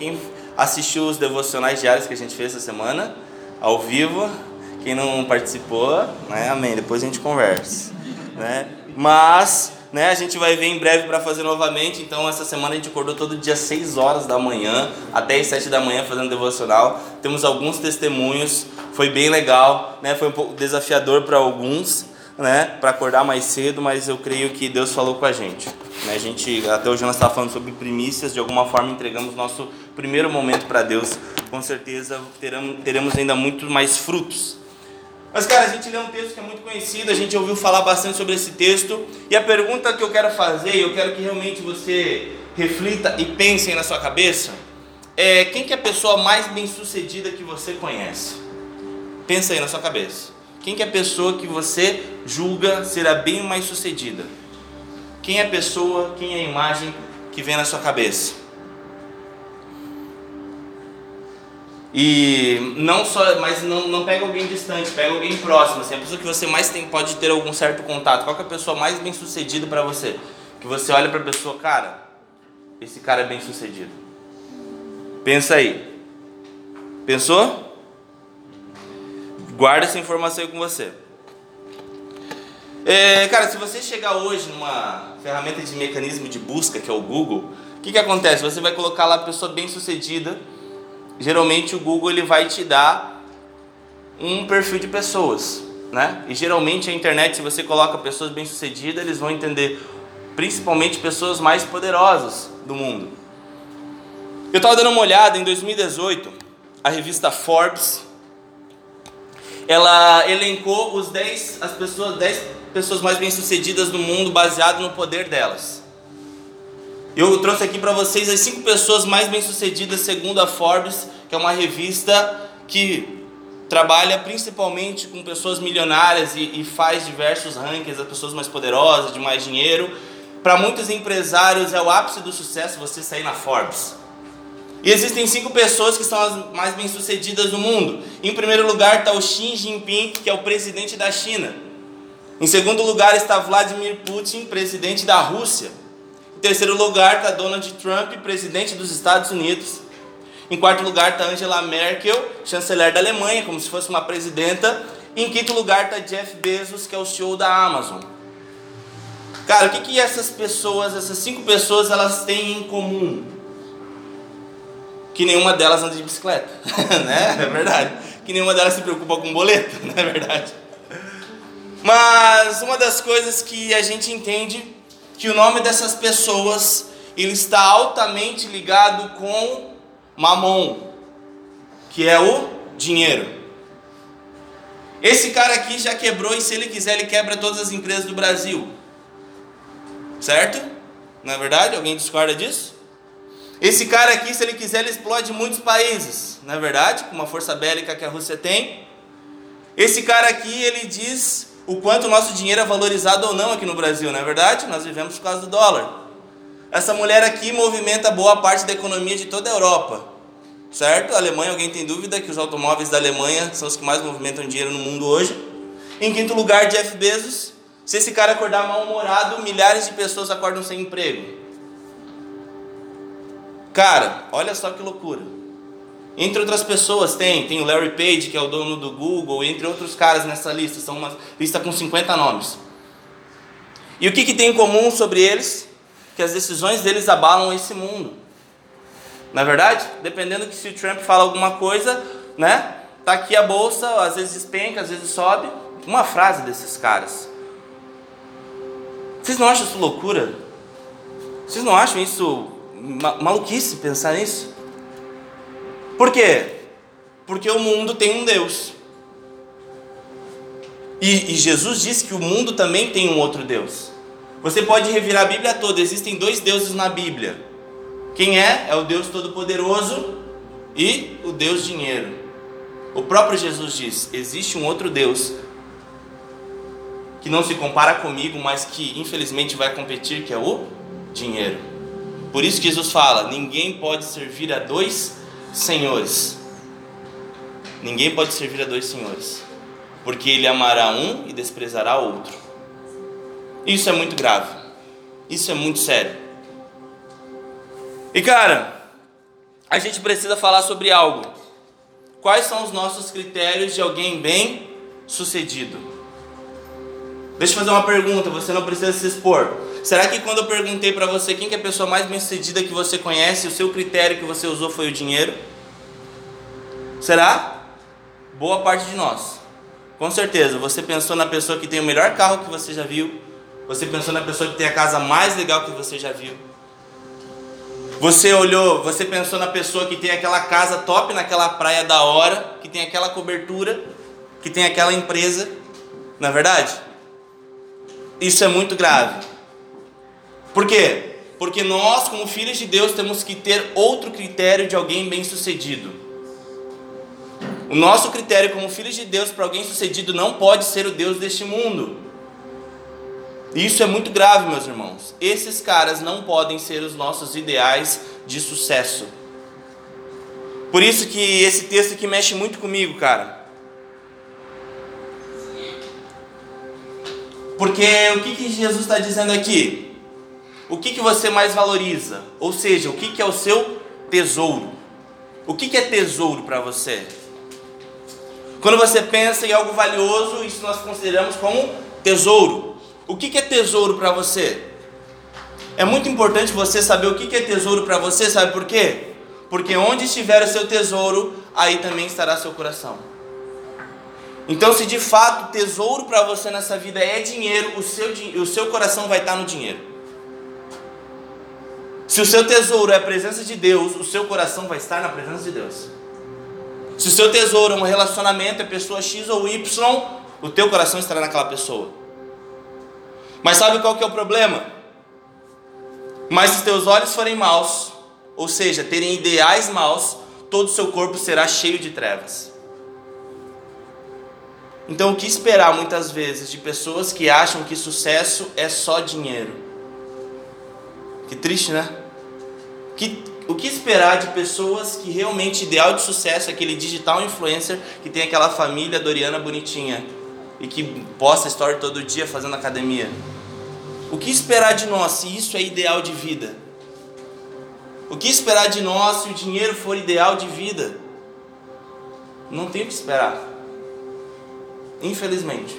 Quem assistiu os devocionais diários que a gente fez essa semana, ao vivo, quem não participou, né? Amém. Depois a gente conversa, né? Mas, né, a gente vai ver em breve para fazer novamente. Então, essa semana a gente acordou todo dia 6 horas da manhã, até as 7 da manhã fazendo devocional. Temos alguns testemunhos, foi bem legal, né? Foi um pouco desafiador para alguns, né, para acordar mais cedo, mas eu creio que Deus falou com a gente. Né? A gente até hoje nós estava falando sobre primícias, de alguma forma entregamos nosso primeiro momento para Deus. Com certeza teremos, teremos ainda muito mais frutos mas, cara, a gente lê um texto que é muito conhecido, a gente ouviu falar bastante sobre esse texto, e a pergunta que eu quero fazer, eu quero que realmente você reflita e pense na sua cabeça, é quem que é a pessoa mais bem-sucedida que você conhece? Pensa aí na sua cabeça. Quem que é a pessoa que você julga será bem mais sucedida? Quem é a pessoa, quem é a imagem que vem na sua cabeça? E não só, mas não, não pega alguém distante, pega alguém próximo, assim, a pessoa que você mais tem pode ter algum certo contato. Qual é a pessoa mais bem sucedida para você? Que você olha para a pessoa, cara, esse cara é bem sucedido. Pensa aí. Pensou? Guarda essa informação aí com você. É, cara, se você chegar hoje numa ferramenta de mecanismo de busca, que é o Google, o que, que acontece? Você vai colocar lá pessoa bem sucedida geralmente o Google ele vai te dar um perfil de pessoas, né? E geralmente a internet, se você coloca pessoas bem-sucedidas, eles vão entender principalmente pessoas mais poderosas do mundo. Eu estava dando uma olhada em 2018, a revista Forbes, ela elencou os 10 as pessoas 10 pessoas mais bem-sucedidas do mundo baseado no poder delas. Eu trouxe aqui para vocês as cinco pessoas mais bem-sucedidas segundo a Forbes, que é uma revista que trabalha principalmente com pessoas milionárias e, e faz diversos rankings das pessoas mais poderosas, de mais dinheiro. Para muitos empresários é o ápice do sucesso você sair na Forbes. E existem cinco pessoas que são as mais bem-sucedidas do mundo. Em primeiro lugar está o Xi Jinping, que é o presidente da China. Em segundo lugar está Vladimir Putin, presidente da Rússia. Em terceiro lugar está Donald Trump, presidente dos Estados Unidos. Em quarto lugar está Angela Merkel, chanceler da Alemanha, como se fosse uma presidenta. E em quinto lugar está Jeff Bezos, que é o CEO da Amazon. Cara, o que, que essas pessoas, essas cinco pessoas, elas têm em comum? Que nenhuma delas anda de bicicleta, né? É verdade. Que nenhuma delas se preocupa com boleto, não é verdade? Mas uma das coisas que a gente entende que o nome dessas pessoas ele está altamente ligado com mamon, que é o dinheiro. Esse cara aqui já quebrou e se ele quiser ele quebra todas as empresas do Brasil. Certo? Não é verdade? Alguém discorda disso? Esse cara aqui, se ele quiser, ele explode muitos países, não é verdade? Com uma força bélica que a Rússia tem. Esse cara aqui, ele diz o quanto o nosso dinheiro é valorizado ou não aqui no Brasil, não é verdade? Nós vivemos por causa do dólar. Essa mulher aqui movimenta boa parte da economia de toda a Europa, certo? A Alemanha, alguém tem dúvida que os automóveis da Alemanha são os que mais movimentam dinheiro no mundo hoje? Em quinto lugar, Jeff Bezos. Se esse cara acordar mal-humorado, milhares de pessoas acordam sem emprego. Cara, olha só que loucura. Entre outras pessoas tem, tem o Larry Page, que é o dono do Google, entre outros caras nessa lista, são uma lista com 50 nomes. E o que, que tem em comum sobre eles? Que as decisões deles abalam esse mundo. Na é verdade, dependendo que se o Trump fala alguma coisa, né? Tá aqui a bolsa, às vezes despenca, às vezes sobe. Uma frase desses caras. Vocês não acham isso loucura? Vocês não acham isso maluquice pensar nisso? Por quê? Porque o mundo tem um Deus. E, e, Jesus disse que o mundo também tem um outro Deus. Você pode revirar a Bíblia toda, existem dois deuses na Bíblia. Quem é? É o Deus Todo-Poderoso e o Deus Dinheiro. O próprio Jesus diz: existe um outro Deus que não se compara comigo, mas que infelizmente vai competir, que é o dinheiro. Por isso Jesus fala: ninguém pode servir a dois senhores. Ninguém pode servir a dois senhores, porque ele amará um e desprezará outro. Isso é muito grave. Isso é muito sério. E cara, a gente precisa falar sobre algo. Quais são os nossos critérios de alguém bem sucedido? Deixa eu fazer uma pergunta, você não precisa se expor. Será que quando eu perguntei para você quem que é a pessoa mais bem sucedida que você conhece, o seu critério que você usou foi o dinheiro? Será? Boa parte de nós. Com certeza, você pensou na pessoa que tem o melhor carro que você já viu. Você pensou na pessoa que tem a casa mais legal que você já viu. Você olhou, você pensou na pessoa que tem aquela casa top naquela praia da hora, que tem aquela cobertura, que tem aquela empresa. Na é verdade? Isso é muito grave. Por quê? Porque nós, como filhos de Deus, temos que ter outro critério de alguém bem-sucedido. O nosso critério como filhos de Deus para alguém sucedido não pode ser o Deus deste mundo. Isso é muito grave, meus irmãos. Esses caras não podem ser os nossos ideais de sucesso. Por isso que esse texto aqui mexe muito comigo, cara. Porque o que, que Jesus está dizendo aqui? O que, que você mais valoriza? Ou seja, o que, que é o seu tesouro? O que, que é tesouro para você? Quando você pensa em algo valioso, isso nós consideramos como tesouro. O que é tesouro para você? É muito importante você saber o que é tesouro para você, sabe por quê? Porque onde estiver o seu tesouro, aí também estará seu coração. Então, se de fato tesouro para você nessa vida é dinheiro, o seu, o seu coração vai estar no dinheiro. Se o seu tesouro é a presença de Deus, o seu coração vai estar na presença de Deus. Se o seu tesouro é um relacionamento, é pessoa X ou Y, o teu coração estará naquela pessoa. Mas sabe qual que é o problema? Mas se teus olhos forem maus, ou seja, terem ideais maus, todo o seu corpo será cheio de trevas. Então, o que esperar muitas vezes de pessoas que acham que sucesso é só dinheiro? Que triste, né? Que o que esperar de pessoas que realmente ideal de sucesso é aquele digital influencer que tem aquela família doriana bonitinha e que posta story todo dia fazendo academia? O que esperar de nós se isso é ideal de vida? O que esperar de nós se o dinheiro for ideal de vida? Não tem o que esperar. Infelizmente.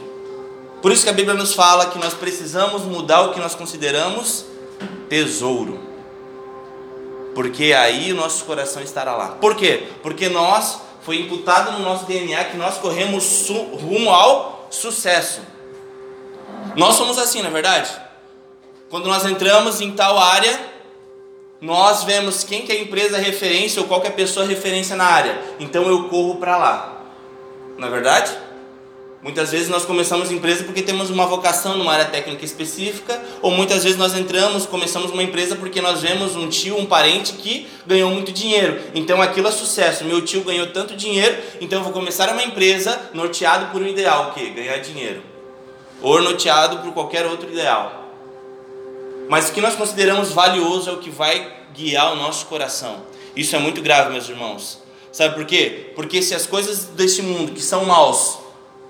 Por isso que a Bíblia nos fala que nós precisamos mudar o que nós consideramos tesouro porque aí o nosso coração estará lá. Por quê? Porque nós, foi imputado no nosso DNA que nós corremos rumo ao sucesso. Nós somos assim, na é verdade? Quando nós entramos em tal área, nós vemos quem que é a empresa referência ou qual que é a pessoa referência na área. Então eu corro para lá. Não é verdade? Muitas vezes nós começamos empresa porque temos uma vocação numa área técnica específica, ou muitas vezes nós entramos, começamos uma empresa porque nós vemos um tio, um parente que ganhou muito dinheiro. Então aquilo é sucesso. Meu tio ganhou tanto dinheiro, então eu vou começar uma empresa norteado por um ideal, o quê? Ganhar dinheiro. Ou norteado por qualquer outro ideal. Mas o que nós consideramos valioso é o que vai guiar o nosso coração. Isso é muito grave, meus irmãos. Sabe por quê? Porque se as coisas deste mundo que são maus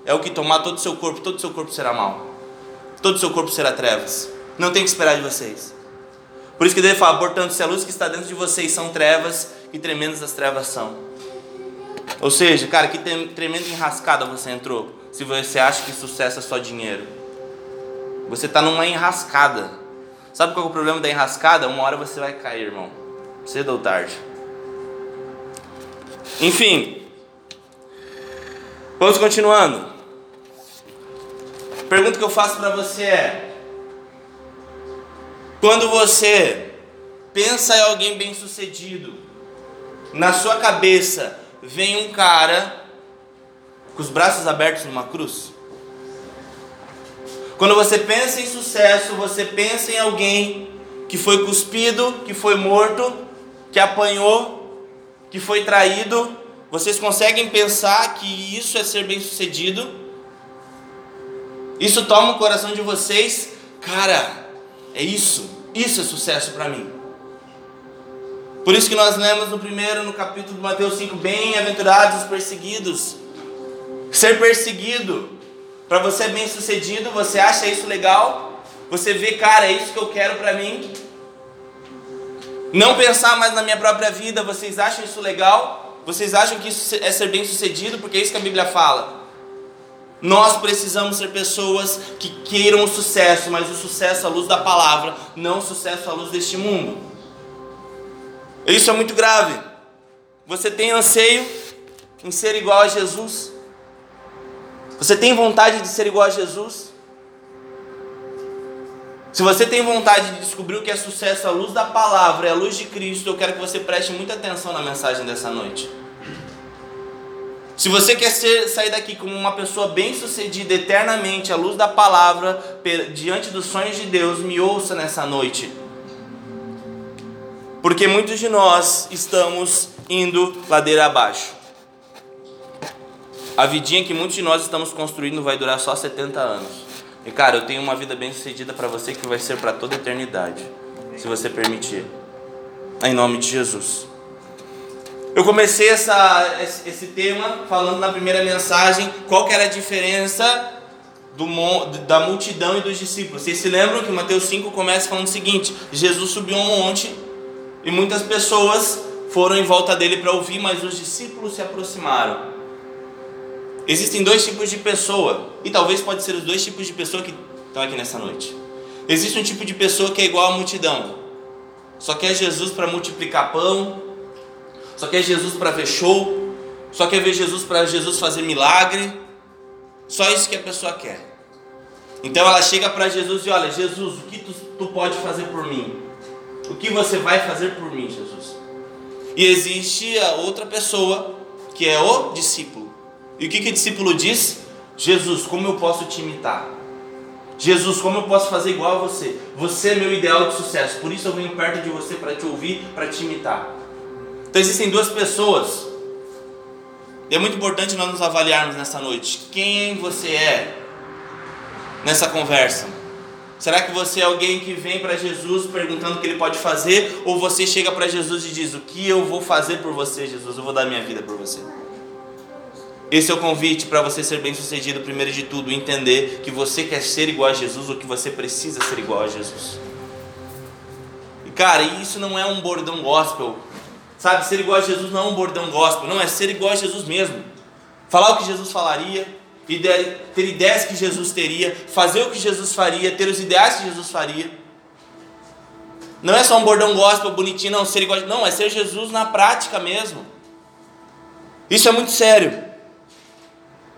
é o que tomar todo o seu corpo, todo o seu corpo será mal. Todo o seu corpo será trevas. Não tem que esperar de vocês. Por isso que deve falar, portanto, se a luz que está dentro de vocês são trevas, que tremendas as trevas são. Ou seja, cara, que tremenda enrascada você entrou. Se você acha que sucesso é só dinheiro. Você está numa enrascada. Sabe qual é o problema da enrascada? Uma hora você vai cair, irmão. Cedo ou tarde. Enfim. Vamos continuando. Pergunta que eu faço para você é: quando você pensa em alguém bem-sucedido, na sua cabeça vem um cara com os braços abertos numa cruz? Quando você pensa em sucesso, você pensa em alguém que foi cuspido, que foi morto, que apanhou, que foi traído. Vocês conseguem pensar que isso é ser bem-sucedido? Isso toma o coração de vocês, cara, é isso, isso é sucesso para mim. Por isso que nós lemos no primeiro, no capítulo de Mateus 5, bem-aventurados os perseguidos. Ser perseguido, para você é bem sucedido, você acha isso legal? Você vê, cara, é isso que eu quero para mim? Não pensar mais na minha própria vida, vocês acham isso legal? Vocês acham que isso é ser bem sucedido? Porque é isso que a Bíblia fala. Nós precisamos ser pessoas que queiram o sucesso, mas o sucesso à luz da palavra, não o sucesso à luz deste mundo. Isso é muito grave. Você tem anseio em ser igual a Jesus? Você tem vontade de ser igual a Jesus? Se você tem vontade de descobrir o que é sucesso à luz da palavra, é a luz de Cristo, eu quero que você preste muita atenção na mensagem dessa noite. Se você quer ser, sair daqui como uma pessoa bem-sucedida eternamente à luz da palavra, diante dos sonhos de Deus, me ouça nessa noite. Porque muitos de nós estamos indo ladeira abaixo. A vidinha que muitos de nós estamos construindo vai durar só 70 anos. E cara, eu tenho uma vida bem sucedida para você que vai ser para toda a eternidade, se você permitir. Em nome de Jesus. Eu comecei essa, esse tema falando na primeira mensagem qual que era a diferença do, da multidão e dos discípulos. Vocês se lembram que Mateus 5 começa falando o seguinte: Jesus subiu um monte e muitas pessoas foram em volta dele para ouvir, mas os discípulos se aproximaram. Existem dois tipos de pessoa, e talvez pode ser os dois tipos de pessoa que estão aqui nessa noite. Existe um tipo de pessoa que é igual à multidão. Só quer Jesus para multiplicar pão, só quer Jesus para ver show, só quer ver Jesus para Jesus fazer milagre. Só isso que a pessoa quer. Então ela chega para Jesus e olha, Jesus, o que tu, tu pode fazer por mim? O que você vai fazer por mim, Jesus? E existe a outra pessoa que é o discípulo. E o que, que o discípulo diz? Jesus, como eu posso te imitar? Jesus, como eu posso fazer igual a você? Você é meu ideal de sucesso, por isso eu venho perto de você para te ouvir, para te imitar. Então existem duas pessoas. E é muito importante nós nos avaliarmos nessa noite. Quem você é nessa conversa? Será que você é alguém que vem para Jesus perguntando o que ele pode fazer? Ou você chega para Jesus e diz: O que eu vou fazer por você, Jesus? Eu vou dar minha vida por você. Esse é o convite para você ser bem sucedido, primeiro de tudo, entender que você quer ser igual a Jesus ou que você precisa ser igual a Jesus. E cara, isso não é um bordão gospel. Sabe, ser igual a Jesus não é um bordão gospel, não, é ser igual a Jesus mesmo. Falar o que Jesus falaria, ter ideias que Jesus teria, fazer o que Jesus faria, ter os ideais que Jesus faria. Não é só um bordão gospel bonitinho, não, ser igual, não, é ser Jesus na prática mesmo. Isso é muito sério.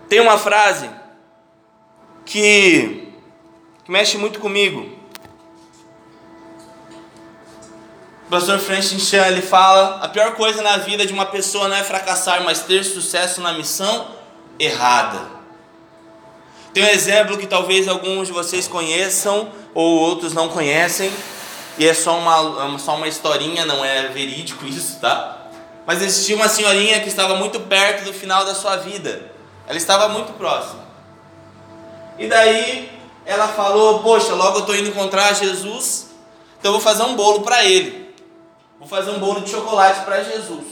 Tem uma frase que, que mexe muito comigo. O pastor Francis Chan ele fala: a pior coisa na vida de uma pessoa não é fracassar, mas ter sucesso na missão errada. Tem um exemplo que talvez alguns de vocês conheçam ou outros não conhecem, e é só uma, só uma historinha, não é verídico isso, tá? Mas existia uma senhorinha que estava muito perto do final da sua vida. Ela estava muito próxima. E daí ela falou: Poxa, logo eu estou indo encontrar Jesus, então eu vou fazer um bolo para ele. Vou fazer um bolo de chocolate para Jesus.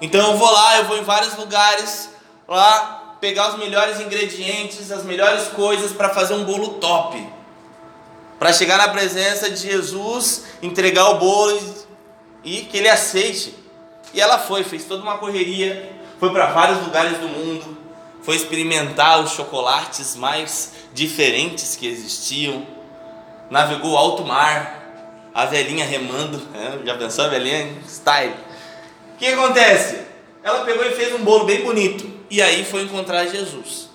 Então eu vou lá, eu vou em vários lugares lá pegar os melhores ingredientes, as melhores coisas para fazer um bolo top. Para chegar na presença de Jesus, entregar o bolo e, e que ele aceite. E ela foi, fez toda uma correria, foi para vários lugares do mundo, foi experimentar os chocolates mais diferentes que existiam, navegou alto mar, a velhinha remando, né? já pensou a velhinha? Style. O que acontece? Ela pegou e fez um bolo bem bonito, e aí foi encontrar Jesus.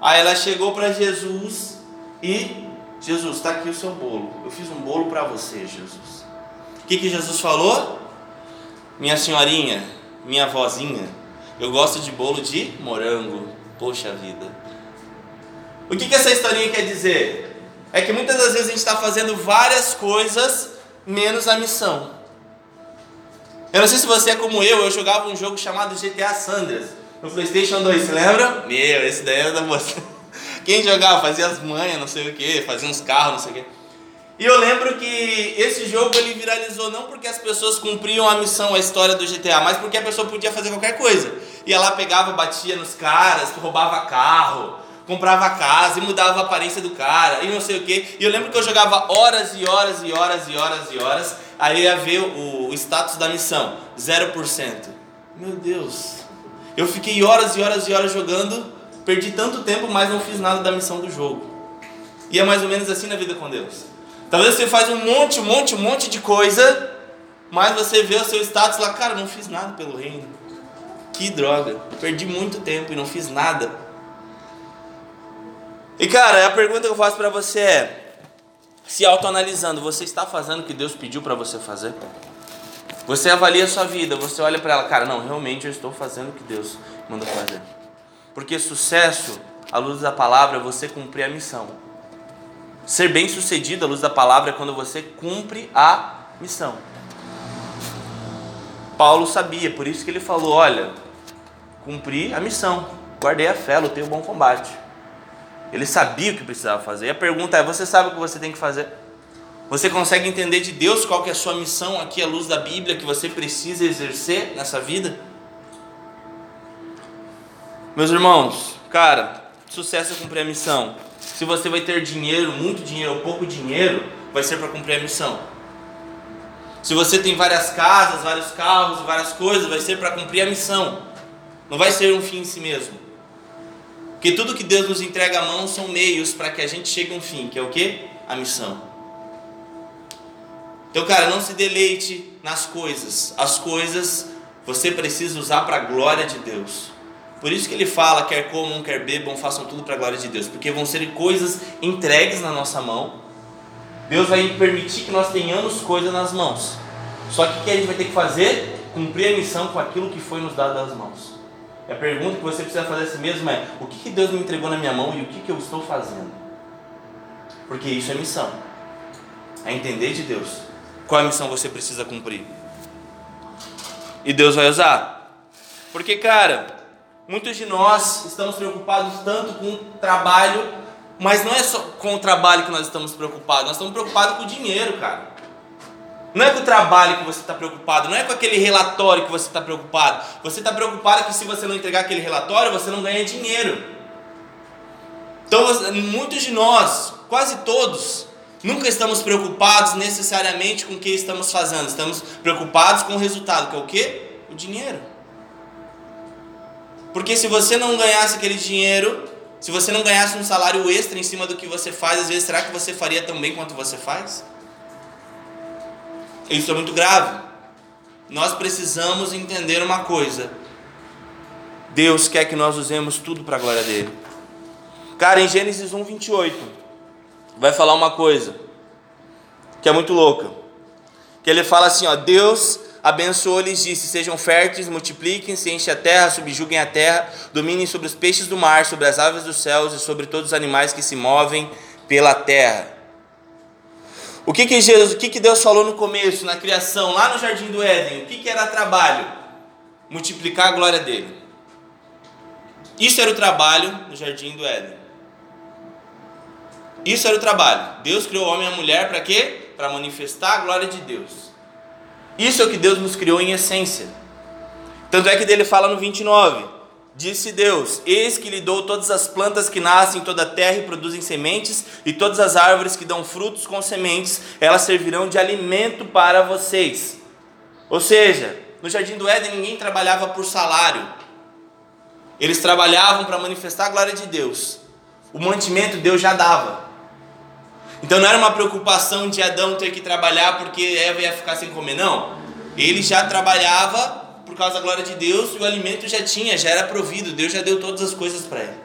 Aí ela chegou para Jesus e Jesus, está aqui o seu bolo. Eu fiz um bolo para você, Jesus. O que, que Jesus falou? Minha senhorinha, minha vozinha, eu gosto de bolo de morango. Poxa vida. O que, que essa historinha quer dizer? É que muitas das vezes a gente está fazendo várias coisas menos a missão. Eu não sei se você é como eu, eu jogava um jogo chamado GTA Sanders no PlayStation 2, você lembra? Meu, esse daí é da você. Quem jogava fazia as manhas, não sei o que, fazia uns carros, não sei o que. E eu lembro que esse jogo ele viralizou não porque as pessoas cumpriam a missão, a história do GTA, mas porque a pessoa podia fazer qualquer coisa. Ia lá, pegava, batia nos caras, roubava carro, comprava casa e mudava a aparência do cara e não sei o que. E eu lembro que eu jogava horas e horas e horas e horas e horas aí ia ver o, o status da missão: 0%. Meu Deus. Eu fiquei horas e horas e horas jogando, perdi tanto tempo, mas não fiz nada da missão do jogo. E é mais ou menos assim na vida com Deus. Talvez você faz um monte, um monte, um monte de coisa, mas você vê o seu status lá, cara, não fiz nada pelo reino. Que droga, perdi muito tempo e não fiz nada. E cara, a pergunta que eu faço para você é: se autoanalisando, você está fazendo o que Deus pediu para você fazer? Você avalia a sua vida, você olha para ela, cara, não, realmente eu estou fazendo o que Deus mandou fazer. Porque sucesso, à luz da palavra, é você cumprir a missão. Ser bem sucedido à luz da palavra é quando você cumpre a missão. Paulo sabia, por isso que ele falou: olha, cumpri a missão, guardei a fé, lutei o bom combate. Ele sabia o que precisava fazer. E a pergunta é: você sabe o que você tem que fazer? Você consegue entender de Deus qual que é a sua missão aqui à luz da Bíblia que você precisa exercer nessa vida? Meus irmãos, cara, sucesso é cumprir a missão. Se você vai ter dinheiro, muito dinheiro ou pouco dinheiro, vai ser para cumprir a missão. Se você tem várias casas, vários carros, várias coisas, vai ser para cumprir a missão. Não vai ser um fim em si mesmo. Porque tudo que Deus nos entrega à mão são meios para que a gente chegue a um fim, que é o que? A missão. Então, cara, não se deleite nas coisas. As coisas você precisa usar para a glória de Deus. Por isso que ele fala, quer comam, quer bebam, façam tudo para a glória de Deus, porque vão ser coisas entregues na nossa mão. Deus vai permitir que nós tenhamos coisas nas mãos. Só que o que a gente vai ter que fazer? Cumprir a missão com aquilo que foi nos dado das mãos. E a pergunta que você precisa fazer a si mesmo é: o que, que Deus me entregou na minha mão e o que, que eu estou fazendo? Porque isso é missão. É entender de Deus. Qual é a missão você precisa cumprir? E Deus vai usar. Porque, cara, Muitos de nós estamos preocupados tanto com o trabalho, mas não é só com o trabalho que nós estamos preocupados, nós estamos preocupados com o dinheiro, cara. Não é com o trabalho que você está preocupado, não é com aquele relatório que você está preocupado. Você está preocupado que se você não entregar aquele relatório, você não ganha dinheiro. Então, muitos de nós, quase todos, nunca estamos preocupados necessariamente com o que estamos fazendo. Estamos preocupados com o resultado, que é o quê? O dinheiro. Porque se você não ganhasse aquele dinheiro, se você não ganhasse um salário extra em cima do que você faz, às vezes será que você faria tão bem quanto você faz? Isso é muito grave. Nós precisamos entender uma coisa. Deus quer que nós usemos tudo para a glória dele. Cara, em Gênesis 1, 28, vai falar uma coisa que é muito louca. Que ele fala assim: ó, Deus abençoou-lhes, disse: Sejam férteis, multipliquem-se, enchem a terra, subjuguem a terra, dominem sobre os peixes do mar, sobre as aves dos céus e sobre todos os animais que se movem pela terra. O que que, Jesus, o que que Deus falou no começo, na criação, lá no jardim do Éden? O que que era trabalho? Multiplicar a glória dele. Isso era o trabalho no jardim do Éden. Isso era o trabalho. Deus criou o homem e a mulher para quê? Para manifestar a glória de Deus. Isso é o que Deus nos criou em essência. Tanto é que dele fala no 29. Disse Deus: Eis que lhe dou todas as plantas que nascem em toda a terra e produzem sementes, e todas as árvores que dão frutos com sementes, elas servirão de alimento para vocês. Ou seja, no jardim do Éden ninguém trabalhava por salário. Eles trabalhavam para manifestar a glória de Deus. O mantimento Deus já dava. Então não era uma preocupação de Adão ter que trabalhar porque Eva ia ficar sem comer, não. Ele já trabalhava por causa da glória de Deus e o alimento já tinha, já era provido, Deus já deu todas as coisas para ele.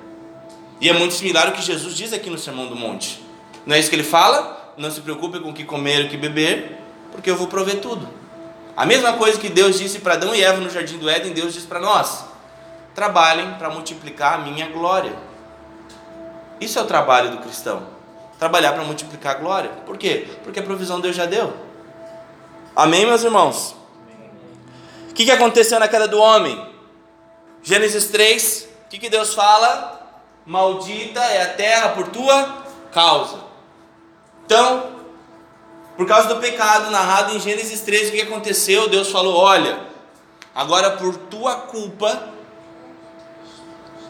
E é muito similar ao que Jesus diz aqui no Sermão do Monte. Não é isso que ele fala? Não se preocupe com o que comer e o que beber, porque eu vou prover tudo. A mesma coisa que Deus disse para Adão e Eva no jardim do Éden, Deus diz para nós: trabalhem para multiplicar a minha glória. Isso é o trabalho do cristão trabalhar para multiplicar a glória. Por quê? Porque a provisão Deus já deu. Amém, meus irmãos? O que, que aconteceu na queda do homem? Gênesis 3, o que, que Deus fala? Maldita é a terra por tua causa. Então, por causa do pecado narrado em Gênesis 3, o que aconteceu? Deus falou: Olha, agora por tua culpa,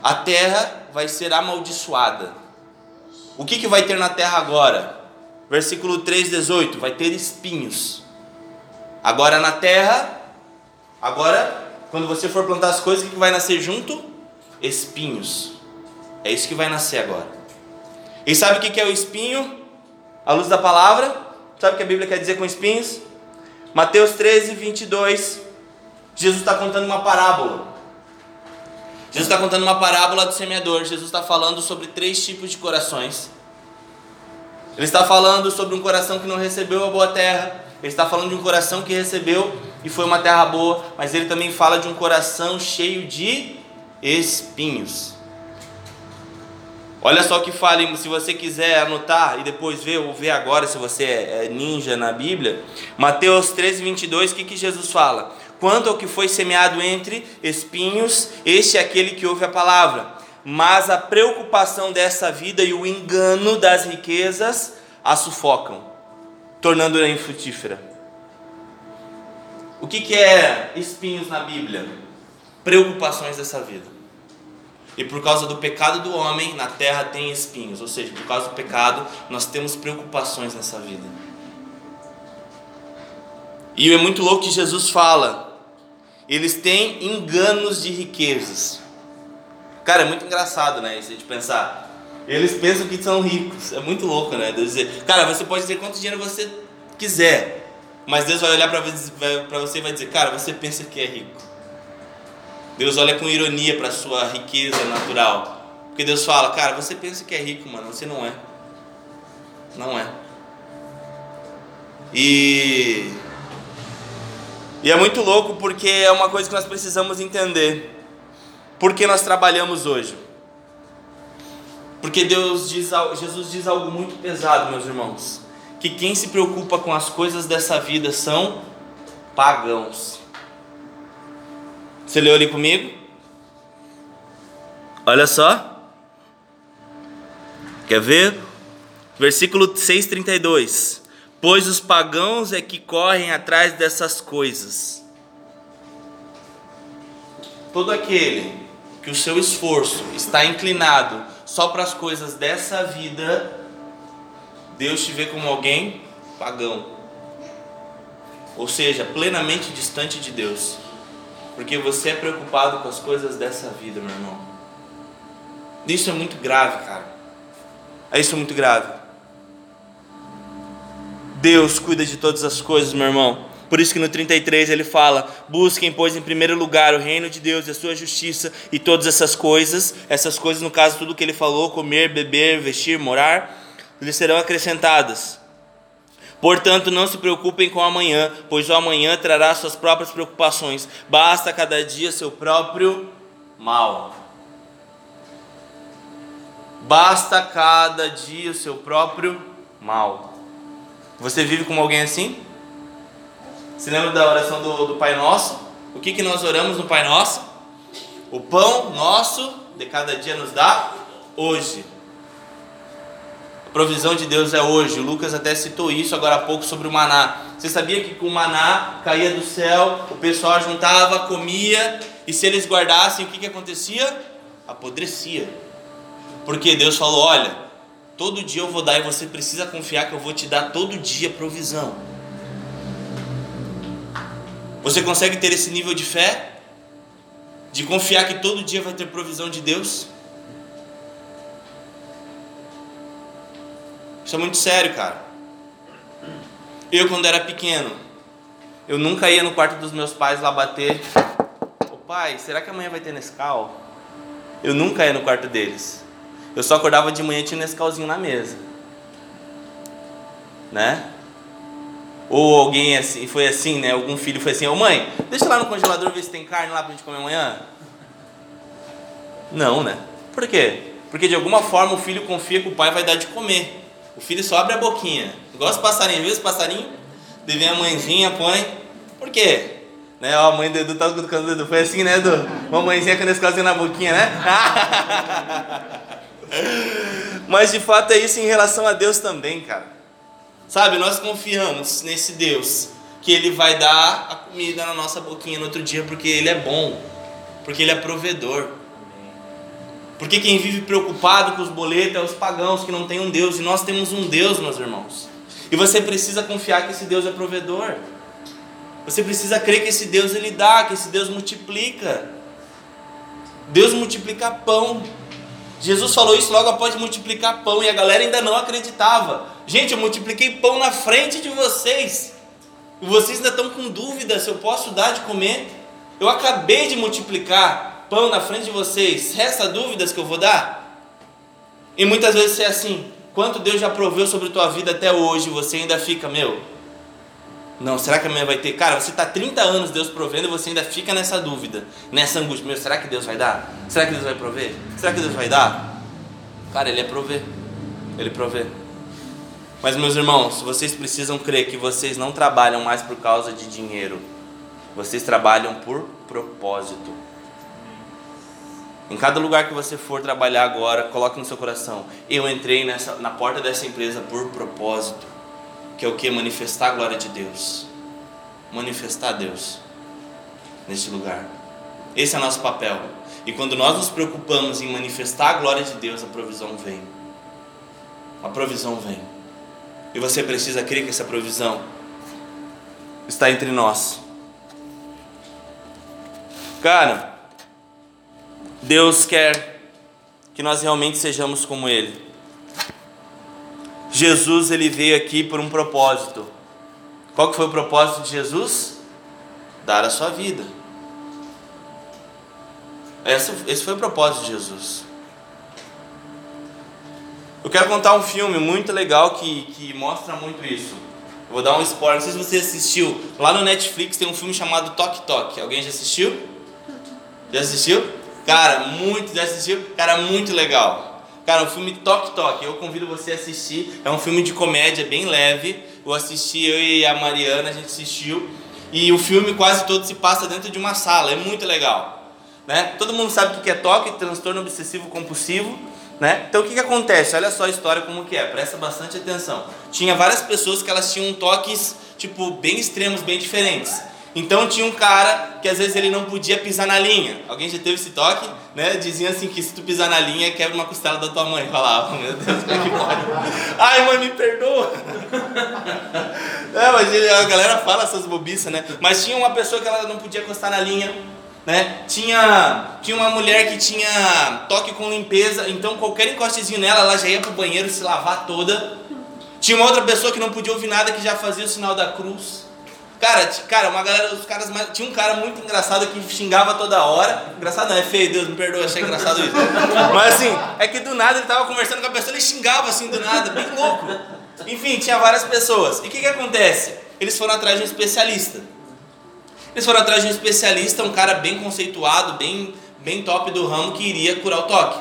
a terra vai ser amaldiçoada. O que, que vai ter na terra agora? Versículo 3, 18: vai ter espinhos. Agora na terra, agora quando você for plantar as coisas, o que vai nascer junto? Espinhos. É isso que vai nascer agora. E sabe o que é o espinho? À luz da palavra? Sabe o que a Bíblia quer dizer com espinhos? Mateus 13, 22. Jesus está contando uma parábola. Jesus está contando uma parábola do semeador. Jesus está falando sobre três tipos de corações. Ele está falando sobre um coração que não recebeu a boa terra. Ele está falando de um coração que recebeu e foi uma terra boa. Mas ele também fala de um coração cheio de espinhos. Olha só o que fala, se você quiser anotar e depois ver, ou ver agora se você é, é ninja na Bíblia. Mateus 13, 22, o que, que Jesus fala? Quanto ao que foi semeado entre espinhos, este é aquele que ouve a palavra. Mas a preocupação dessa vida e o engano das riquezas a sufocam, tornando-a infrutífera. O que, que é espinhos na Bíblia? Preocupações dessa vida. E por causa do pecado do homem, na terra tem espinhos. Ou seja, por causa do pecado, nós temos preocupações nessa vida. E é muito louco que Jesus fala. Eles têm enganos de riquezas. Cara, é muito engraçado, né? Isso de pensar. Eles pensam que são ricos. É muito louco, né? Deus dizer, cara, você pode dizer quanto dinheiro você quiser. Mas Deus vai olhar para você e vai dizer, cara, você pensa que é rico. Deus olha com ironia para sua riqueza natural. Porque Deus fala, cara, você pensa que é rico, mano, você não é. Não é. E e é muito louco porque é uma coisa que nós precisamos entender. Por que nós trabalhamos hoje? Porque Deus diz, Jesus diz algo muito pesado, meus irmãos, que quem se preocupa com as coisas dessa vida são pagãos. Você leu ali comigo? Olha só. Quer ver? Versículo 6,32. Pois os pagãos é que correm atrás dessas coisas. Todo aquele que o seu esforço está inclinado só para as coisas dessa vida, Deus te vê como alguém pagão. Ou seja, plenamente distante de Deus. Porque você é preocupado com as coisas dessa vida, meu irmão. Isso é muito grave, cara. É isso é muito grave. Deus cuida de todas as coisas, meu irmão. Por isso que no 33 ele fala: busquem, pois, em primeiro lugar o reino de Deus e a sua justiça e todas essas coisas, essas coisas, no caso, tudo que ele falou, comer, beber, vestir, morar, lhes serão acrescentadas. Portanto, não se preocupem com amanhã, pois o amanhã trará suas próprias preocupações. Basta cada dia seu próprio mal. Basta cada dia seu próprio mal. Você vive como alguém assim? Você lembra da oração do, do Pai Nosso? O que, que nós oramos no Pai Nosso? O pão nosso de cada dia nos dá hoje provisão de Deus é hoje. O Lucas até citou isso agora há pouco sobre o maná. Você sabia que com o maná caía do céu, o pessoal juntava, comia, e se eles guardassem, o que, que acontecia? Apodrecia. Porque Deus falou: olha, todo dia eu vou dar e você precisa confiar que eu vou te dar todo dia provisão. Você consegue ter esse nível de fé? De confiar que todo dia vai ter provisão de Deus? Isso é muito sério, cara. Eu, quando era pequeno, eu nunca ia no quarto dos meus pais lá bater. Ô pai, será que amanhã vai ter Nescau? Eu nunca ia no quarto deles. Eu só acordava de manhã e tinha um Nescauzinho na mesa. Né? Ou alguém assim, foi assim, né? Algum filho foi assim, ô mãe, deixa lá no congelador ver se tem carne lá pra gente comer amanhã. Não, né? Por quê? Porque de alguma forma o filho confia que o pai vai dar de comer. O filho só abre a boquinha. Igual os passarinhos, viu os passarinhos? Devem a mãezinha, põe. Por quê? Né? Ó, a mãe do Edu tá cutucando o Edu. Foi assim, né, Edu? Uma mãezinha com esse casinho na boquinha, né? Mas de fato é isso em relação a Deus também, cara. Sabe, nós confiamos nesse Deus que Ele vai dar a comida na nossa boquinha no outro dia porque Ele é bom, porque Ele é provedor. Porque quem vive preocupado com os boletos é os pagãos que não têm um Deus. E nós temos um Deus, meus irmãos. E você precisa confiar que esse Deus é provedor. Você precisa crer que esse Deus ele dá, que esse Deus multiplica. Deus multiplica pão. Jesus falou isso logo após multiplicar pão e a galera ainda não acreditava. Gente, eu multipliquei pão na frente de vocês. E vocês ainda estão com dúvida se eu posso dar de comer. Eu acabei de multiplicar pão na frente de vocês. Resta dúvidas que eu vou dar? E muitas vezes é assim: quanto Deus já proveu sobre tua vida até hoje, você ainda fica, meu, não, será que amanhã vai ter? Cara, você está 30 anos Deus provendo e você ainda fica nessa dúvida, nessa angústia. Meu, será que Deus vai dar? Será que Deus vai prover? Será que Deus vai dar? Cara, Ele é prover. Ele provê. Mas, meus irmãos, vocês precisam crer que vocês não trabalham mais por causa de dinheiro. Vocês trabalham por propósito. Em cada lugar que você for trabalhar agora, coloque no seu coração: eu entrei nessa, na porta dessa empresa por propósito que é o que? Manifestar a glória de Deus. Manifestar Deus neste lugar. Esse é o nosso papel. E quando nós nos preocupamos em manifestar a glória de Deus, a provisão vem. A provisão vem. E você precisa crer que essa provisão está entre nós. Cara, Deus quer que nós realmente sejamos como Ele. Jesus ele veio aqui por um propósito. Qual que foi o propósito de Jesus? Dar a sua vida. Esse, esse foi o propósito de Jesus. Eu quero contar um filme muito legal que, que mostra muito isso. Eu vou dar um spoiler, não sei se você assistiu. Lá no Netflix tem um filme chamado Tok Tok. Alguém já assistiu? Já assistiu? Cara, muito, já assistiu? Cara, muito legal. Cara, o filme Tok Tok, eu convido você a assistir. É um filme de comédia bem leve. Eu assisti, eu e a Mariana, a gente assistiu. E o filme quase todo se passa dentro de uma sala, é muito legal. Né? Todo mundo sabe o que é TOC, transtorno obsessivo compulsivo. Né? Então o que, que acontece? Olha só a história como que é, presta bastante atenção. Tinha várias pessoas que elas tinham toques tipo bem extremos, bem diferentes. Então tinha um cara que às vezes ele não podia pisar na linha. Alguém já teve esse toque? Né? Diziam assim que se tu pisar na linha, quebra uma costela da tua mãe. Falava, meu Deus, como é que pode? Ai, mãe, me perdoa. É, mas a galera fala essas bobiças, né? Mas tinha uma pessoa que ela não podia encostar na linha. Né? Tinha, tinha uma mulher que tinha toque com limpeza, então qualquer encostezinho nela, ela já ia pro banheiro se lavar toda. Tinha uma outra pessoa que não podia ouvir nada, que já fazia o sinal da cruz. Cara, cara, uma galera, os caras tinha um cara muito engraçado que xingava toda hora. Engraçado não, é feio, Deus me perdoa, achei engraçado isso. Mas assim, é que do nada ele tava conversando com a pessoa, ele xingava assim do nada, bem louco. Enfim, tinha várias pessoas. E o que que acontece? Eles foram atrás de um especialista. Eles foram atrás de um especialista, um cara bem conceituado, bem, bem top do ramo que iria curar o toque.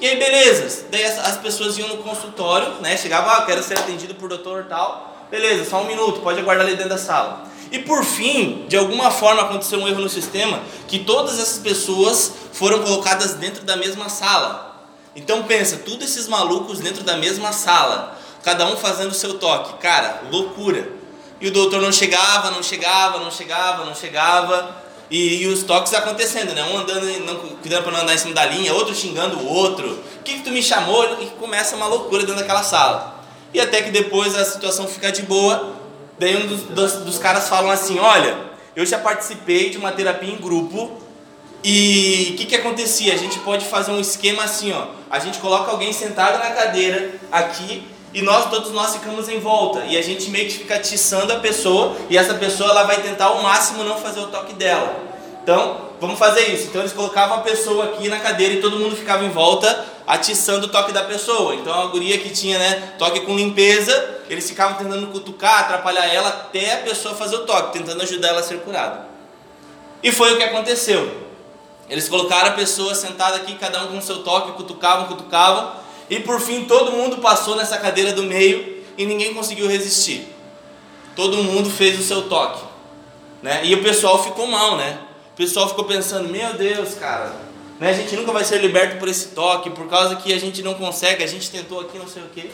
E aí, beleza. Daí as, as pessoas iam no consultório, né? Chegava, ah, quero ser atendido por doutor tal. Beleza, só um minuto, pode aguardar ali dentro da sala. E por fim, de alguma forma aconteceu um erro no sistema que todas essas pessoas foram colocadas dentro da mesma sala. Então pensa, todos esses malucos dentro da mesma sala, cada um fazendo seu toque. Cara, loucura. E o doutor não chegava, não chegava, não chegava, não chegava. E, e os toques acontecendo, né? Um andando, não, cuidando para não andar em cima da linha, outro xingando o outro. O que, que tu me chamou? E começa uma loucura dentro daquela sala. E até que depois a situação fica de boa Daí um dos, dos, dos caras falam assim: Olha, eu já participei de uma terapia em grupo e o que, que acontecia? A gente pode fazer um esquema assim: ó, a gente coloca alguém sentado na cadeira aqui e nós todos nós ficamos em volta e a gente meio que fica atiçando a pessoa e essa pessoa ela vai tentar ao máximo não fazer o toque dela. Então, vamos fazer isso. Então eles colocavam a pessoa aqui na cadeira e todo mundo ficava em volta atiçando o toque da pessoa. Então a guria que tinha, né, toque com limpeza, eles ficavam tentando cutucar, atrapalhar ela até a pessoa fazer o toque, tentando ajudar ela a ser curada. E foi o que aconteceu. Eles colocaram a pessoa sentada aqui, cada um com seu toque, cutucavam, cutucavam, e por fim todo mundo passou nessa cadeira do meio e ninguém conseguiu resistir. Todo mundo fez o seu toque, né? E o pessoal ficou mal, né? O pessoal ficou pensando: "Meu Deus, cara, né? A gente nunca vai ser liberto por esse toque, por causa que a gente não consegue, a gente tentou aqui, não sei o quê.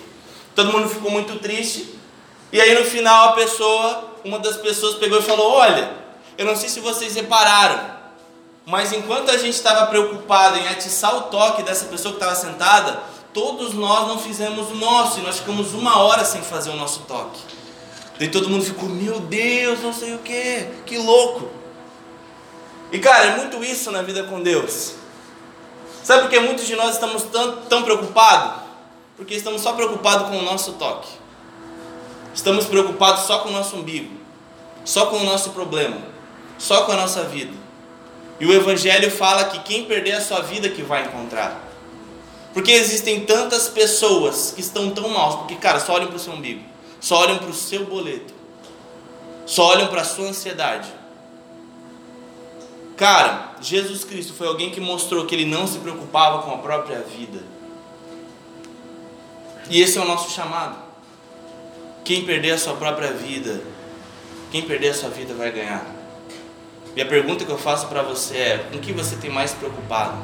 Todo mundo ficou muito triste. E aí no final a pessoa, uma das pessoas pegou e falou: Olha, eu não sei se vocês repararam, mas enquanto a gente estava preocupado em atiçar o toque dessa pessoa que estava sentada, todos nós não fizemos o nosso e nós ficamos uma hora sem fazer o nosso toque. Daí todo mundo ficou, meu Deus, não sei o que, que louco. E cara, é muito isso na vida com Deus. Sabe por que muitos de nós estamos tão, tão preocupados? Porque estamos só preocupados com o nosso toque. Estamos preocupados só com o nosso umbigo, só com o nosso problema, só com a nossa vida. E o Evangelho fala que quem perder a sua vida que vai encontrar. Porque existem tantas pessoas que estão tão mal, porque, cara, só olham para o seu umbigo, só olham para o seu boleto, só olham para a sua ansiedade. Cara, Jesus Cristo foi alguém que mostrou que ele não se preocupava com a própria vida. E esse é o nosso chamado. Quem perder a sua própria vida, quem perder a sua vida vai ganhar. E a pergunta que eu faço para você é: com que você tem mais preocupado?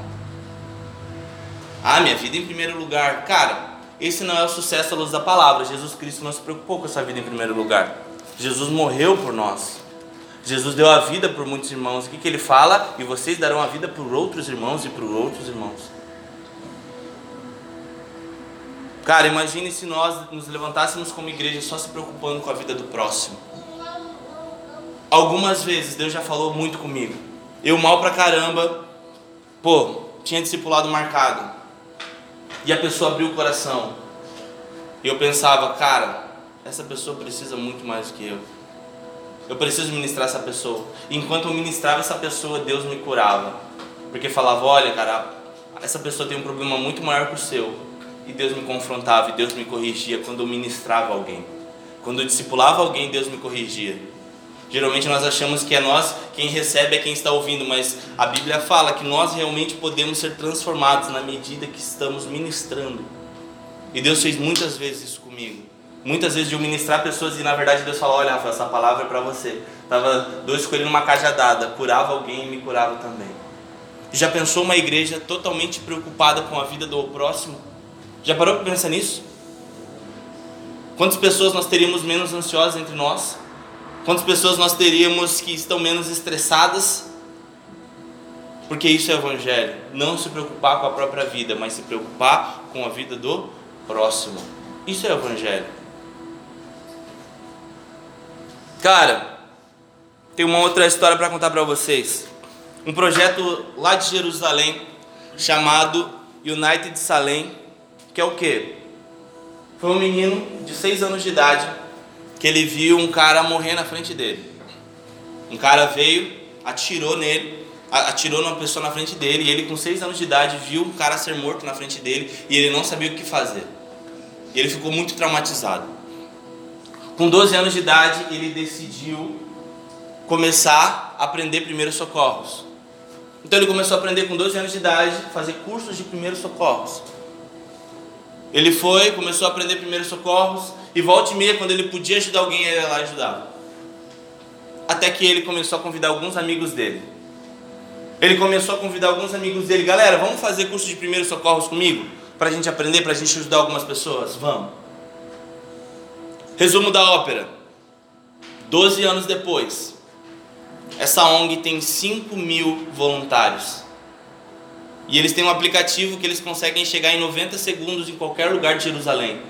Ah, minha vida em primeiro lugar. Cara, esse não é o sucesso à luz da palavra. Jesus Cristo não se preocupou com essa vida em primeiro lugar. Jesus morreu por nós. Jesus deu a vida por muitos irmãos. O que, que ele fala? E vocês darão a vida por outros irmãos e por outros irmãos. Cara, imagine se nós nos levantássemos como igreja só se preocupando com a vida do próximo. Algumas vezes Deus já falou muito comigo. Eu mal pra caramba, pô, tinha discipulado marcado. E a pessoa abriu o coração. E eu pensava, cara, essa pessoa precisa muito mais do que eu. Eu preciso ministrar essa pessoa. E enquanto eu ministrava essa pessoa, Deus me curava. Porque falava, olha, cara, essa pessoa tem um problema muito maior que o seu e Deus me confrontava e Deus me corrigia quando eu ministrava alguém. Quando eu discipulava alguém, Deus me corrigia. Geralmente nós achamos que é nós quem recebe é quem está ouvindo, mas a Bíblia fala que nós realmente podemos ser transformados na medida que estamos ministrando. E Deus fez muitas vezes isso comigo. Muitas vezes de eu ministrar pessoas e na verdade Deus falou: Olha, essa palavra é para você. Tava dois coelhos numa cajadada, curava alguém e me curava também. Já pensou uma igreja totalmente preocupada com a vida do próximo? Já parou para pensar nisso? Quantas pessoas nós teríamos menos ansiosas entre nós? Quantas pessoas nós teríamos que estão menos estressadas? Porque isso é evangelho. Não se preocupar com a própria vida, mas se preocupar com a vida do próximo. Isso é evangelho. Cara, tem uma outra história para contar para vocês. Um projeto lá de Jerusalém chamado United Salem que é o que? Foi um menino de 6 anos de idade que ele viu um cara morrer na frente dele. Um cara veio, atirou nele, atirou numa pessoa na frente dele e ele com 6 anos de idade viu um cara ser morto na frente dele e ele não sabia o que fazer. E ele ficou muito traumatizado. Com 12 anos de idade, ele decidiu começar a aprender primeiros socorros. Então ele começou a aprender com 12 anos de idade, fazer cursos de primeiros socorros. Ele foi, começou a aprender primeiros socorros e volta e meia, quando ele podia ajudar alguém, ele ia lá e ajudava. Até que ele começou a convidar alguns amigos dele. Ele começou a convidar alguns amigos dele, galera, vamos fazer curso de primeiros socorros comigo? Para a gente aprender, para a gente ajudar algumas pessoas? Vamos. Resumo da ópera. Doze anos depois, essa ONG tem 5 mil voluntários. E eles têm um aplicativo que eles conseguem chegar em 90 segundos em qualquer lugar de Jerusalém.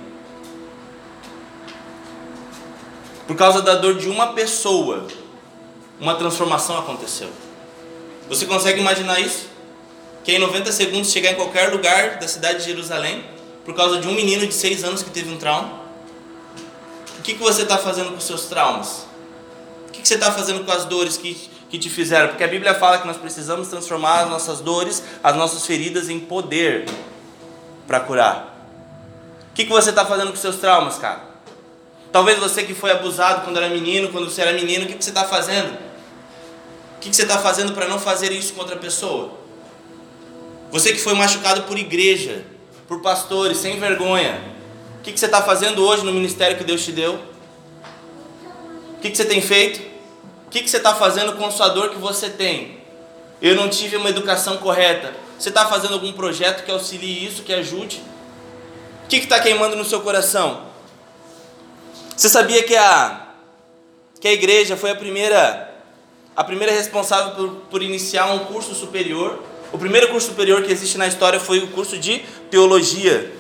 Por causa da dor de uma pessoa, uma transformação aconteceu. Você consegue imaginar isso? Que em 90 segundos chegar em qualquer lugar da cidade de Jerusalém, por causa de um menino de 6 anos que teve um trauma? Que, que você está fazendo com os seus traumas? O que, que você está fazendo com as dores que que te fizeram, porque a Bíblia fala que nós precisamos transformar as nossas dores, as nossas feridas em poder para curar. O que, que você está fazendo com seus traumas, cara? Talvez você que foi abusado quando era menino, quando você era menino, o que, que você está fazendo? O que, que você está fazendo para não fazer isso com outra pessoa? Você que foi machucado por igreja, por pastores, sem vergonha, que, que você está fazendo hoje no ministério que Deus te deu? O que, que você tem feito? que, que você está fazendo com a dor que você tem? Eu não tive uma educação correta. Você está fazendo algum projeto que auxilie isso, que ajude? O que está queimando no seu coração? Você sabia que a, que a igreja foi a primeira, a primeira responsável por, por iniciar um curso superior? O primeiro curso superior que existe na história foi o curso de teologia.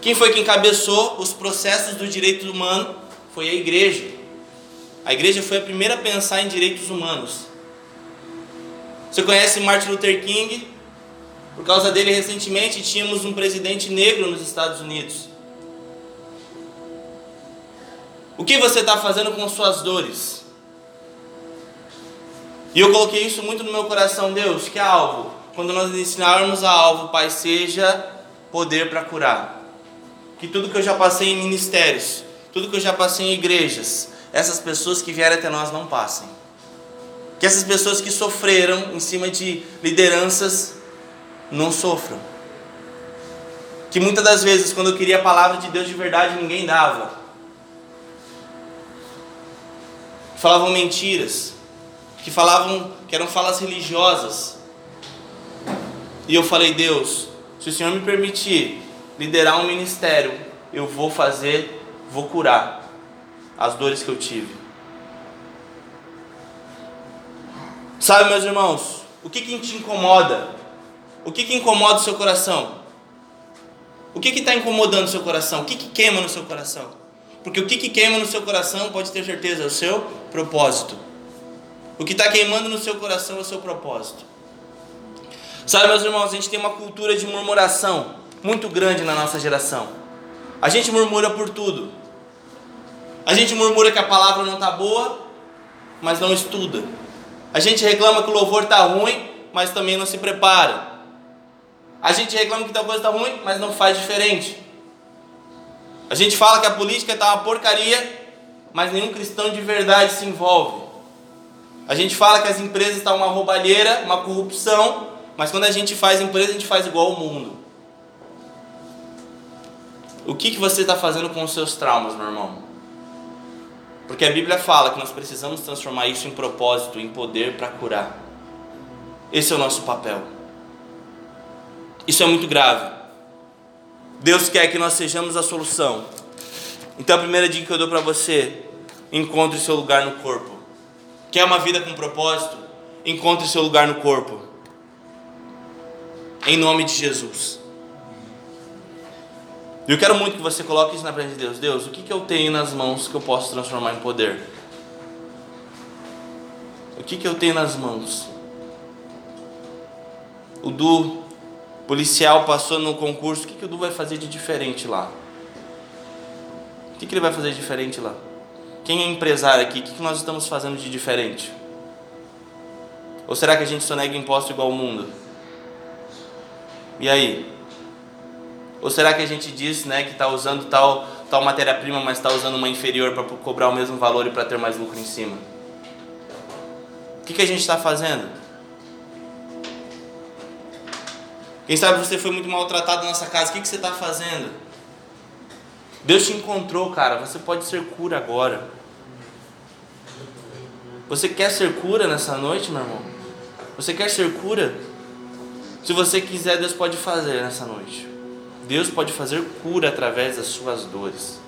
Quem foi que encabeçou os processos do direito humano? Foi a igreja. A igreja foi a primeira a pensar em direitos humanos. Você conhece Martin Luther King? Por causa dele, recentemente tínhamos um presidente negro nos Estados Unidos. O que você está fazendo com suas dores? E eu coloquei isso muito no meu coração, Deus, que alvo. Quando nós ensinarmos a alvo, Pai, seja poder para curar. Que tudo que eu já passei em ministérios, tudo que eu já passei em igrejas, essas pessoas que vierem até nós não passem. Que essas pessoas que sofreram em cima de lideranças não sofram. Que muitas das vezes, quando eu queria a palavra de Deus de verdade, ninguém dava. Falavam mentiras, que falavam que eram falas religiosas. E eu falei, Deus, se o Senhor me permitir liderar um ministério, eu vou fazer, vou curar as dores que eu tive. Sabe, meus irmãos, o que, que te incomoda? O que, que incomoda o seu coração? O que está incomodando o seu coração? O que, que queima no seu coração? Porque o que, que queima no seu coração, pode ter certeza, é o seu propósito. O que está queimando no seu coração é o seu propósito. Sabe, meus irmãos, a gente tem uma cultura de murmuração muito grande na nossa geração. A gente murmura por tudo. A gente murmura que a palavra não está boa, mas não estuda. A gente reclama que o louvor está ruim, mas também não se prepara. A gente reclama que tal coisa está ruim, mas não faz diferente. A gente fala que a política está uma porcaria, mas nenhum cristão de verdade se envolve. A gente fala que as empresas estão tá uma roubalheira, uma corrupção, mas quando a gente faz empresa, a gente faz igual ao mundo. O que, que você está fazendo com os seus traumas, meu irmão? Porque a Bíblia fala que nós precisamos transformar isso em propósito, em poder para curar. Esse é o nosso papel. Isso é muito grave. Deus quer que nós sejamos a solução. Então a primeira dica que eu dou para você: encontre seu lugar no corpo. Quer uma vida com propósito? Encontre seu lugar no corpo. Em nome de Jesus. E eu quero muito que você coloque isso na frente de Deus. Deus, o que, que eu tenho nas mãos que eu posso transformar em poder? O que, que eu tenho nas mãos? O Du, policial, passou no concurso. O que, que o Du vai fazer de diferente lá? O que, que ele vai fazer de diferente lá? Quem é empresário aqui? O que, que nós estamos fazendo de diferente? Ou será que a gente só nega imposto igual o mundo? E aí? Ou será que a gente diz né, que está usando tal, tal matéria-prima, mas está usando uma inferior para cobrar o mesmo valor e para ter mais lucro em cima? O que, que a gente está fazendo? Quem sabe você foi muito maltratado na nossa casa, o que, que você está fazendo? Deus te encontrou, cara, você pode ser cura agora. Você quer ser cura nessa noite, meu irmão? Você quer ser cura? Se você quiser, Deus pode fazer nessa noite. Deus pode fazer cura através das suas dores.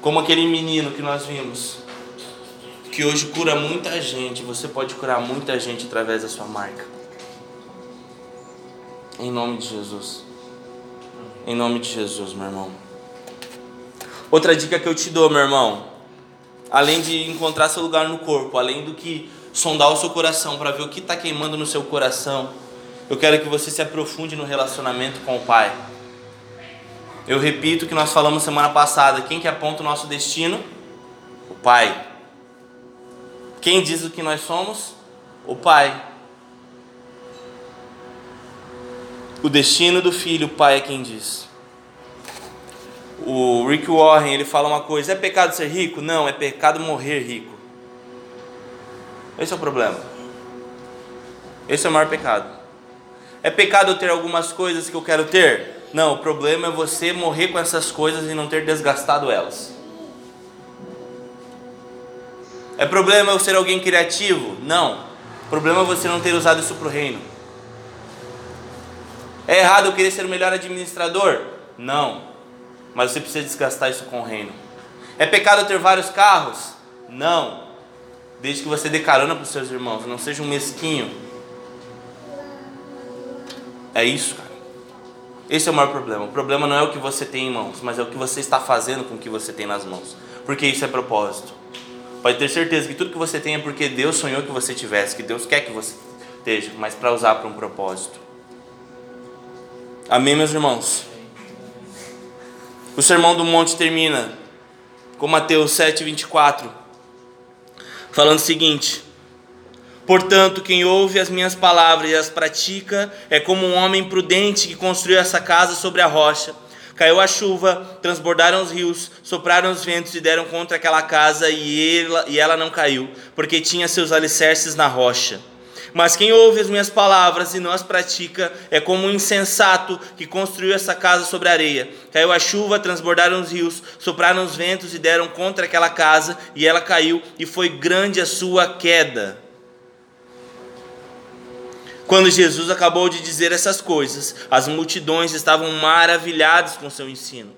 Como aquele menino que nós vimos, que hoje cura muita gente, você pode curar muita gente através da sua marca. Em nome de Jesus. Em nome de Jesus, meu irmão. Outra dica que eu te dou, meu irmão, além de encontrar seu lugar no corpo, além do que sondar o seu coração para ver o que está queimando no seu coração, eu quero que você se aprofunde no relacionamento com o Pai. Eu repito o que nós falamos semana passada: quem que aponta o nosso destino? O Pai. Quem diz o que nós somos? O Pai. O destino do filho, o Pai é quem diz. O Rick Warren ele fala uma coisa: é pecado ser rico? Não, é pecado morrer rico. Esse é o problema. Esse é o maior pecado. É pecado ter algumas coisas que eu quero ter? Não, o problema é você morrer com essas coisas e não ter desgastado elas. É problema eu ser alguém criativo? Não. O problema é você não ter usado isso para o reino. É errado eu querer ser o melhor administrador? Não. Mas você precisa desgastar isso com o reino. É pecado eu ter vários carros? Não. Desde que você dê carona para os seus irmãos, não seja um mesquinho é isso, cara. Esse é o maior problema. O problema não é o que você tem em mãos, mas é o que você está fazendo com o que você tem nas mãos. Porque isso é propósito. Pode ter certeza que tudo que você tem é porque Deus sonhou que você tivesse, que Deus quer que você esteja, mas para usar para um propósito. Amém, meus irmãos? O Sermão do Monte termina com Mateus 7, 24, falando o seguinte: Portanto, quem ouve as minhas palavras e as pratica é como um homem prudente que construiu essa casa sobre a rocha. Caiu a chuva, transbordaram os rios, sopraram os ventos e deram contra aquela casa, e ela, e ela não caiu, porque tinha seus alicerces na rocha. Mas quem ouve as minhas palavras e não as pratica é como um insensato que construiu essa casa sobre a areia. Caiu a chuva, transbordaram os rios, sopraram os ventos e deram contra aquela casa, e ela caiu, e foi grande a sua queda. Quando Jesus acabou de dizer essas coisas, as multidões estavam maravilhadas com seu ensino,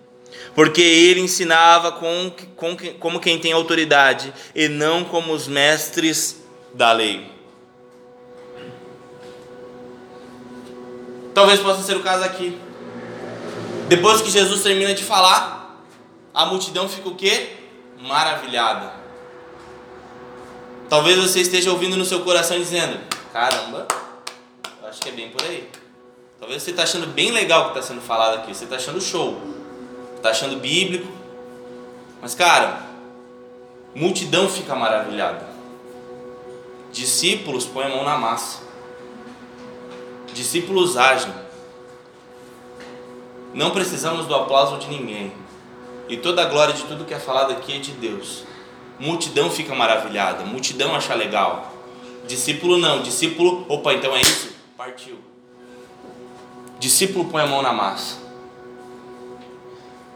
porque ele ensinava com, com, como quem tem autoridade e não como os mestres da lei. Talvez possa ser o caso aqui. Depois que Jesus termina de falar, a multidão fica o quê? Maravilhada. Talvez você esteja ouvindo no seu coração dizendo: Caramba, Acho que é bem por aí. Talvez você está achando bem legal o que está sendo falado aqui. Você está achando show. Está achando bíblico. Mas, cara, multidão fica maravilhada. Discípulos põem a mão na massa. Discípulos agem. Não precisamos do aplauso de ninguém. E toda a glória de tudo que é falado aqui é de Deus. Multidão fica maravilhada. Multidão acha legal. Discípulo não. Discípulo, opa, então é isso? Partiu. Discípulo põe a mão na massa.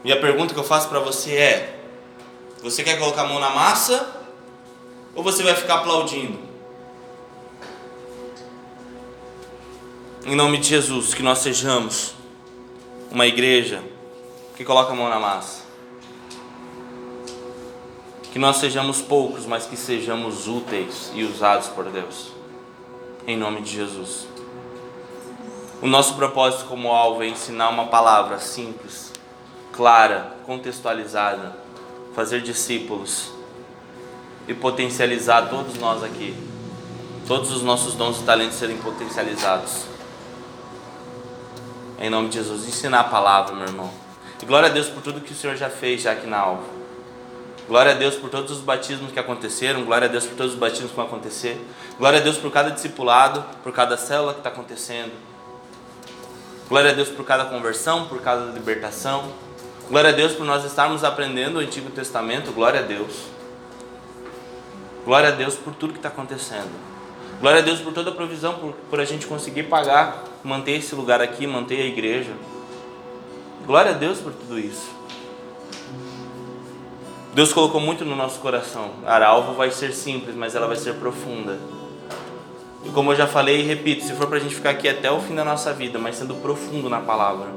E a pergunta que eu faço para você é: você quer colocar a mão na massa ou você vai ficar aplaudindo? Em nome de Jesus, que nós sejamos uma igreja que coloca a mão na massa. Que nós sejamos poucos, mas que sejamos úteis e usados por Deus. Em nome de Jesus. O nosso propósito como alvo é ensinar uma palavra simples, clara, contextualizada, fazer discípulos e potencializar todos nós aqui. Todos os nossos dons e talentos serem potencializados. Em nome de Jesus, ensinar a palavra, meu irmão. E glória a Deus por tudo que o Senhor já fez já aqui na alvo. Glória a Deus por todos os batismos que aconteceram. Glória a Deus por todos os batismos que vão acontecer. Glória a Deus por cada discipulado, por cada célula que está acontecendo. Glória a Deus por cada conversão, por cada libertação. Glória a Deus por nós estarmos aprendendo o Antigo Testamento. Glória a Deus. Glória a Deus por tudo que está acontecendo. Glória a Deus por toda a provisão, por, por a gente conseguir pagar, manter esse lugar aqui, manter a igreja. Glória a Deus por tudo isso. Deus colocou muito no nosso coração. A alvo vai ser simples, mas ela vai ser profunda. E como eu já falei e repito, se for para a gente ficar aqui até o fim da nossa vida, mas sendo profundo na palavra,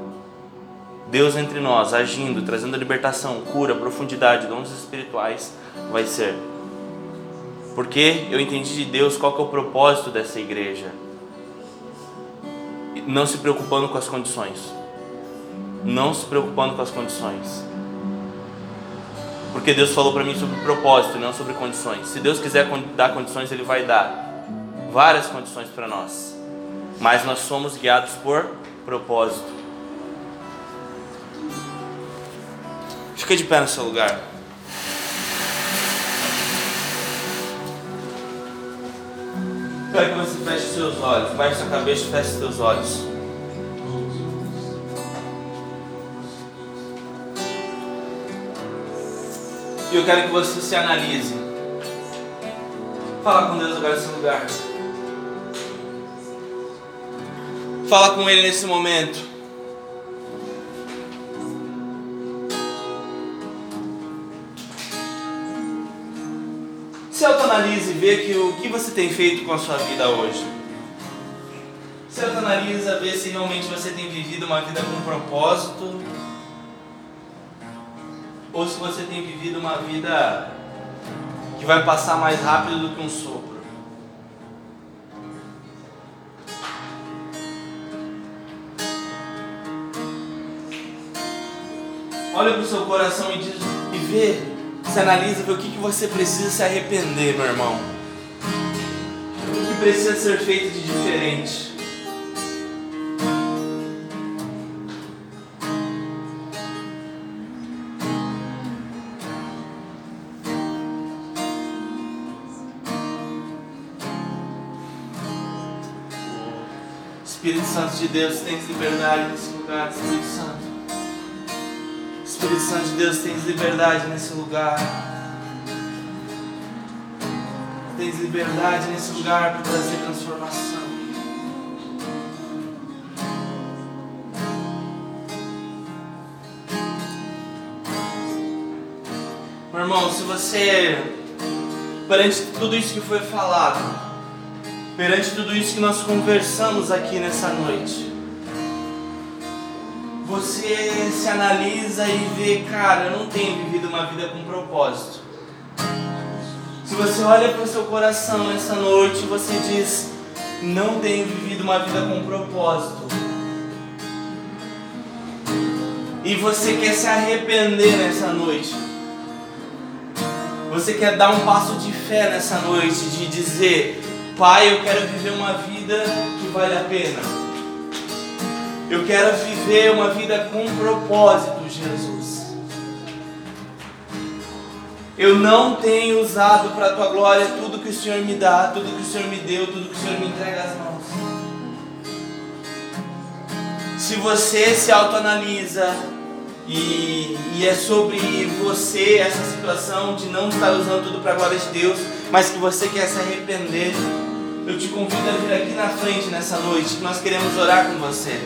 Deus entre nós, agindo, trazendo libertação, cura, profundidade, dons espirituais, vai ser. Porque eu entendi de Deus qual que é o propósito dessa igreja. Não se preocupando com as condições. Não se preocupando com as condições. Porque Deus falou para mim sobre propósito, não sobre condições. Se Deus quiser dar condições, Ele vai dar várias condições para nós, mas nós somos guiados por propósito. Fica de pé no seu lugar. Quero que você feche seus olhos, baixe sua cabeça e feche seus olhos. E eu quero que você se analise. Fala com Deus agora nesse lugar. Fala com Ele nesse momento. Se autoanalise e vê que o que você tem feito com a sua vida hoje. Se autoanalisa, vê se realmente você tem vivido uma vida com propósito. Ou se você tem vivido uma vida que vai passar mais rápido do que um sopro. Olha para o seu coração e, diz, e vê, se analisa, vê o que, que você precisa se arrepender, meu irmão. O que precisa ser feito de diferente. Espírito Santo de Deus, tens liberdade nesse lugar, Espírito Santo. Espírito Santo de Deus, tens liberdade nesse lugar. Tens liberdade nesse lugar para trazer transformação. Meu irmão, se você, perante tudo isso que foi falado, perante tudo isso que nós conversamos aqui nessa noite, você se analisa e vê, cara, eu não tenho vivido uma vida com propósito. Se você olha para o seu coração nessa noite, você diz, não tenho vivido uma vida com propósito. E você quer se arrepender nessa noite. Você quer dar um passo de fé nessa noite, de dizer, Pai, eu quero viver uma vida que vale a pena. Eu quero viver uma vida com propósito, Jesus. Eu não tenho usado para a tua glória tudo que o Senhor me dá, tudo que o Senhor me deu, tudo que o Senhor me entrega às mãos. Se você se autoanalisa e, e é sobre você essa situação de não estar usando tudo para a glória de Deus, mas que você quer se arrepender, eu te convido a vir aqui na frente nessa noite, nós queremos orar com você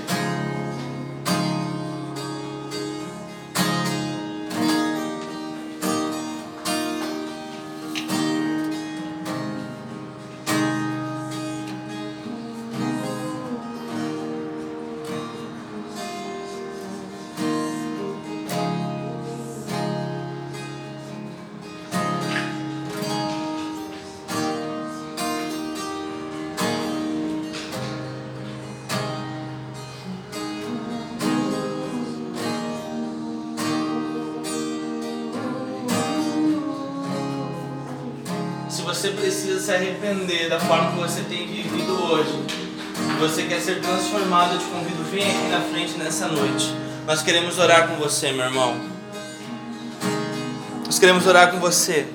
se arrepender da forma que você tem vivido hoje, você quer ser transformado, eu te convido, vem aqui na frente nessa noite. Nós queremos orar com você, meu irmão. Nós queremos orar com você.